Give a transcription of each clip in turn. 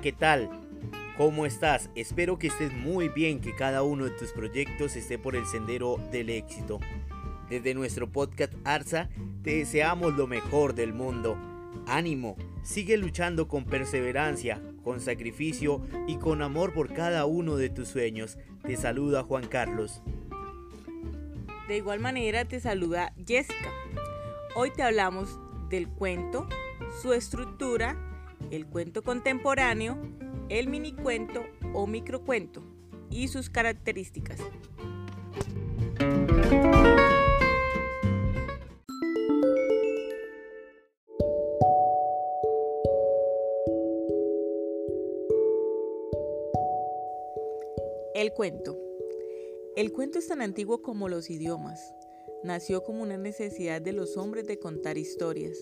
¿qué tal? ¿Cómo estás? Espero que estés muy bien, que cada uno de tus proyectos esté por el sendero del éxito. Desde nuestro podcast Arsa, te deseamos lo mejor del mundo. Ánimo, sigue luchando con perseverancia, con sacrificio y con amor por cada uno de tus sueños. Te saluda Juan Carlos. De igual manera te saluda Jessica. Hoy te hablamos del cuento, su estructura, el cuento contemporáneo, el minicuento o microcuento y sus características. El cuento. El cuento es tan antiguo como los idiomas. Nació como una necesidad de los hombres de contar historias.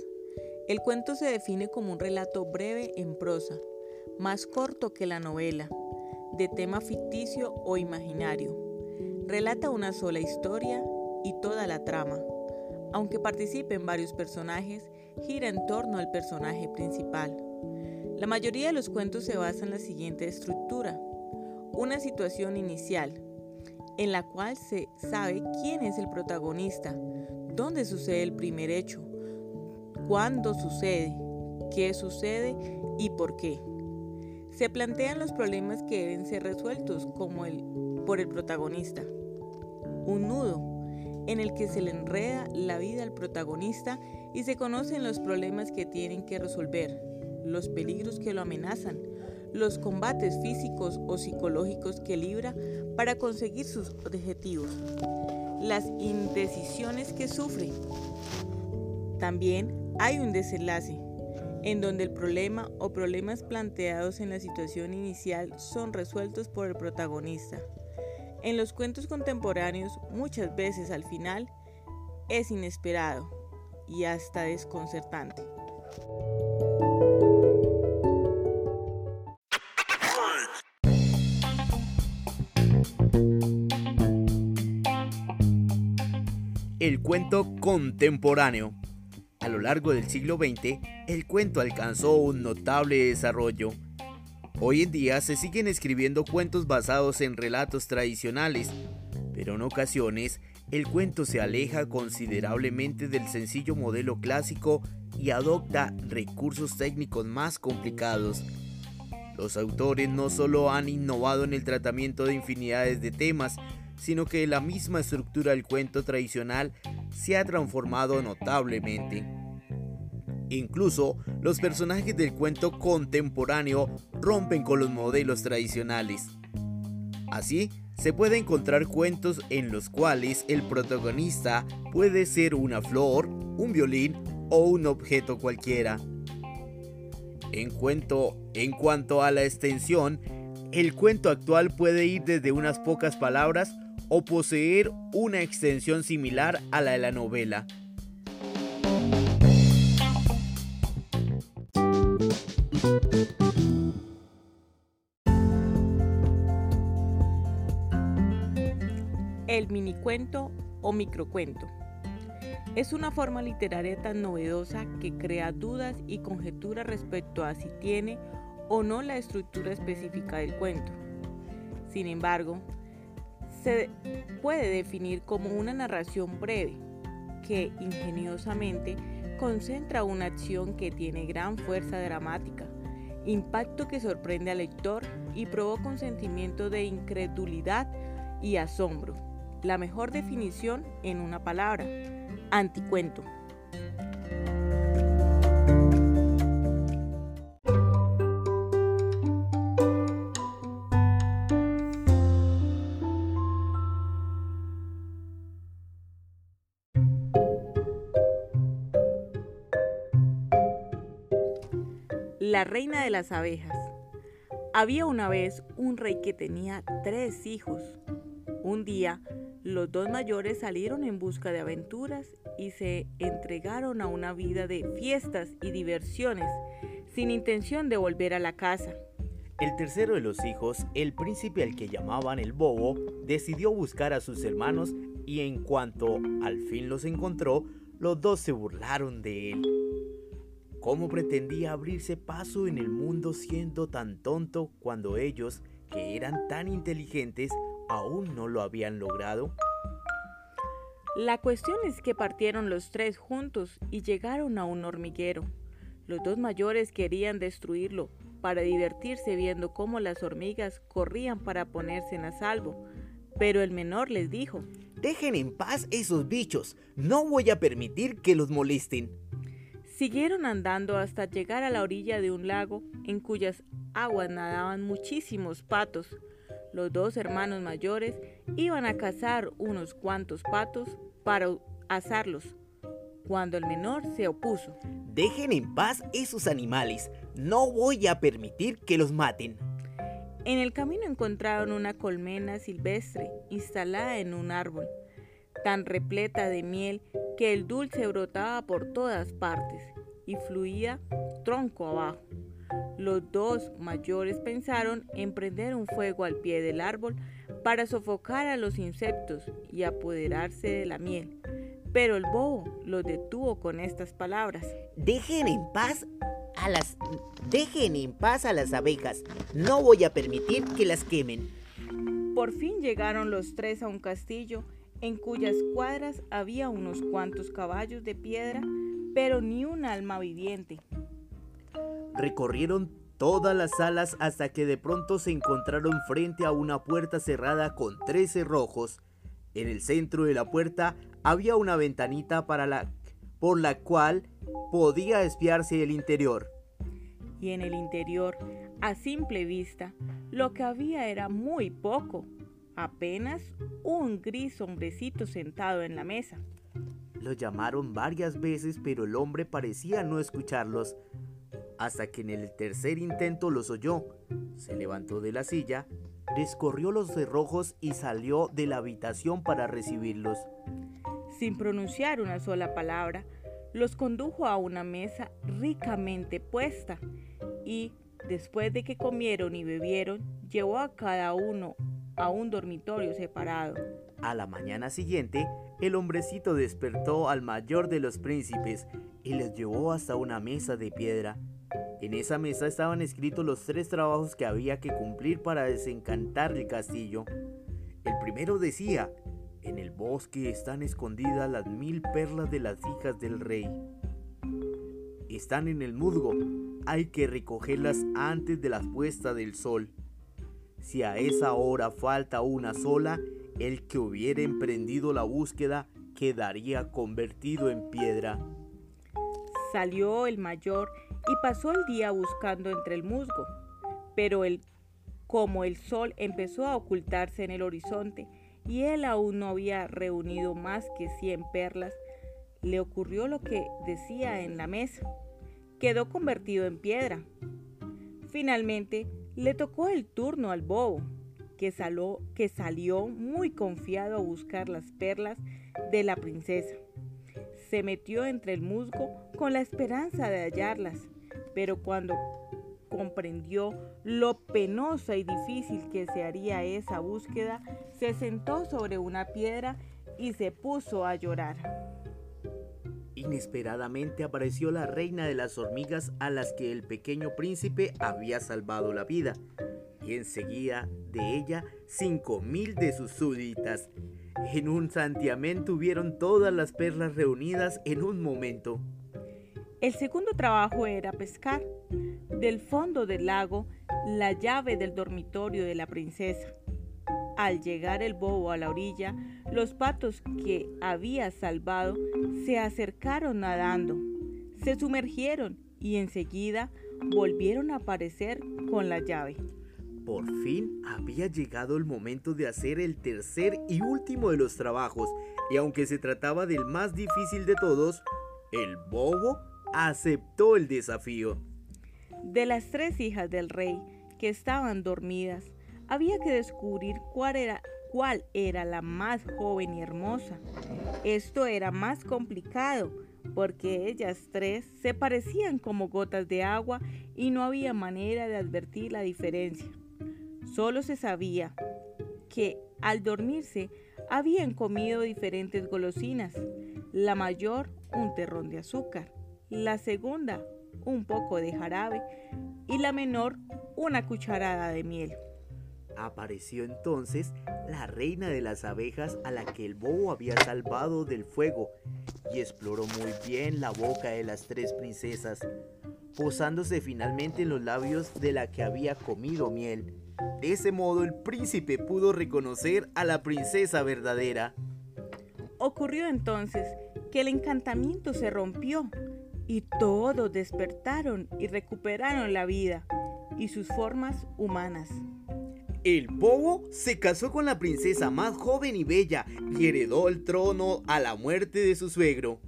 El cuento se define como un relato breve en prosa, más corto que la novela, de tema ficticio o imaginario. Relata una sola historia y toda la trama. Aunque participen varios personajes, gira en torno al personaje principal. La mayoría de los cuentos se basa en la siguiente estructura. Una situación inicial, en la cual se sabe quién es el protagonista, dónde sucede el primer hecho, cuándo sucede, qué sucede y por qué. Se plantean los problemas que deben ser resueltos como el por el protagonista. Un nudo en el que se le enreda la vida al protagonista y se conocen los problemas que tienen que resolver, los peligros que lo amenazan, los combates físicos o psicológicos que libra para conseguir sus objetivos, las indecisiones que sufre. También hay un desenlace, en donde el problema o problemas planteados en la situación inicial son resueltos por el protagonista. En los cuentos contemporáneos, muchas veces al final, es inesperado y hasta desconcertante. El cuento contemporáneo. Lo largo del siglo XX, el cuento alcanzó un notable desarrollo. Hoy en día se siguen escribiendo cuentos basados en relatos tradicionales, pero en ocasiones el cuento se aleja considerablemente del sencillo modelo clásico y adopta recursos técnicos más complicados. Los autores no solo han innovado en el tratamiento de infinidades de temas, sino que la misma estructura del cuento tradicional se ha transformado notablemente. Incluso los personajes del cuento contemporáneo rompen con los modelos tradicionales. Así, se puede encontrar cuentos en los cuales el protagonista puede ser una flor, un violín o un objeto cualquiera. En, en cuanto a la extensión, el cuento actual puede ir desde unas pocas palabras o poseer una extensión similar a la de la novela. El minicuento o microcuento. Es una forma literaria tan novedosa que crea dudas y conjeturas respecto a si tiene o no la estructura específica del cuento. Sin embargo, se puede definir como una narración breve que ingeniosamente concentra una acción que tiene gran fuerza dramática, impacto que sorprende al lector y provoca un sentimiento de incredulidad y asombro. La mejor definición en una palabra, anticuento. La reina de las abejas. Había una vez un rey que tenía tres hijos. Un día, los dos mayores salieron en busca de aventuras y se entregaron a una vida de fiestas y diversiones, sin intención de volver a la casa. El tercero de los hijos, el príncipe al que llamaban el bobo, decidió buscar a sus hermanos y en cuanto al fin los encontró, los dos se burlaron de él. ¿Cómo pretendía abrirse paso en el mundo siendo tan tonto cuando ellos, que eran tan inteligentes, aún no lo habían logrado? La cuestión es que partieron los tres juntos y llegaron a un hormiguero. Los dos mayores querían destruirlo para divertirse viendo cómo las hormigas corrían para ponerse a salvo, pero el menor les dijo, Dejen en paz esos bichos, no voy a permitir que los molesten. Siguieron andando hasta llegar a la orilla de un lago en cuyas aguas nadaban muchísimos patos. Los dos hermanos mayores iban a cazar unos cuantos patos para asarlos, cuando el menor se opuso. Dejen en paz esos animales, no voy a permitir que los maten. En el camino encontraron una colmena silvestre instalada en un árbol, tan repleta de miel que el dulce brotaba por todas partes y fluía tronco abajo. Los dos mayores pensaron en prender un fuego al pie del árbol para sofocar a los insectos y apoderarse de la miel. Pero el bobo los detuvo con estas palabras. Dejen en paz a las dejen en paz a las abejas. No voy a permitir que las quemen. Por fin llegaron los tres a un castillo en cuyas cuadras había unos cuantos caballos de piedra, pero ni un alma viviente. Recorrieron todas las salas hasta que de pronto se encontraron frente a una puerta cerrada con tres cerrojos. En el centro de la puerta había una ventanita para la, por la cual podía espiarse el interior. Y en el interior, a simple vista, lo que había era muy poco, apenas un gris hombrecito sentado en la mesa. Lo llamaron varias veces, pero el hombre parecía no escucharlos hasta que en el tercer intento los oyó. Se levantó de la silla, descorrió los cerrojos y salió de la habitación para recibirlos. Sin pronunciar una sola palabra, los condujo a una mesa ricamente puesta y, después de que comieron y bebieron, llevó a cada uno a un dormitorio separado. A la mañana siguiente, el hombrecito despertó al mayor de los príncipes y les llevó hasta una mesa de piedra. En esa mesa estaban escritos los tres trabajos que había que cumplir para desencantar el castillo. El primero decía, en el bosque están escondidas las mil perlas de las hijas del rey. Están en el musgo, hay que recogerlas antes de la puesta del sol. Si a esa hora falta una sola, el que hubiera emprendido la búsqueda quedaría convertido en piedra. Salió el mayor y pasó el día buscando entre el musgo. Pero el, como el sol empezó a ocultarse en el horizonte y él aún no había reunido más que cien perlas, le ocurrió lo que decía en la mesa. Quedó convertido en piedra. Finalmente le tocó el turno al bobo, que salió muy confiado a buscar las perlas de la princesa. Se metió entre el musgo con la esperanza de hallarlas, pero cuando comprendió lo penosa y difícil que se haría esa búsqueda, se sentó sobre una piedra y se puso a llorar. Inesperadamente apareció la reina de las hormigas a las que el pequeño príncipe había salvado la vida, y enseguida de ella cinco mil de sus súbditas. En un santiamén tuvieron todas las perlas reunidas en un momento. El segundo trabajo era pescar del fondo del lago la llave del dormitorio de la princesa. Al llegar el bobo a la orilla, los patos que había salvado se acercaron nadando, se sumergieron y enseguida volvieron a aparecer con la llave. Por fin había llegado el momento de hacer el tercer y último de los trabajos, y aunque se trataba del más difícil de todos, el bobo aceptó el desafío. De las tres hijas del rey que estaban dormidas, había que descubrir cuál era, la más joven y hermosa. Esto era más complicado porque ellas tres se parecían como gotas de agua y no había manera de advertir la diferencia. Solo se sabía que al dormirse habían comido diferentes golosinas, la mayor un terrón de azúcar, la segunda un poco de jarabe y la menor una cucharada de miel. Apareció entonces la reina de las abejas a la que el bobo había salvado del fuego y exploró muy bien la boca de las tres princesas, posándose finalmente en los labios de la que había comido miel. De ese modo el príncipe pudo reconocer a la princesa verdadera. Ocurrió entonces que el encantamiento se rompió y todos despertaron y recuperaron la vida y sus formas humanas. El bobo se casó con la princesa más joven y bella y heredó el trono a la muerte de su suegro.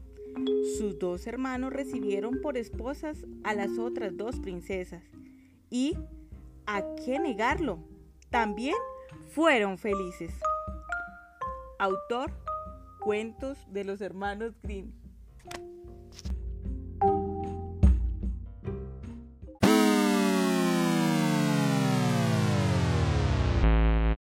Sus dos hermanos recibieron por esposas a las otras dos princesas y, ¿a qué negarlo? También fueron felices. Autor Cuentos de los Hermanos Grimm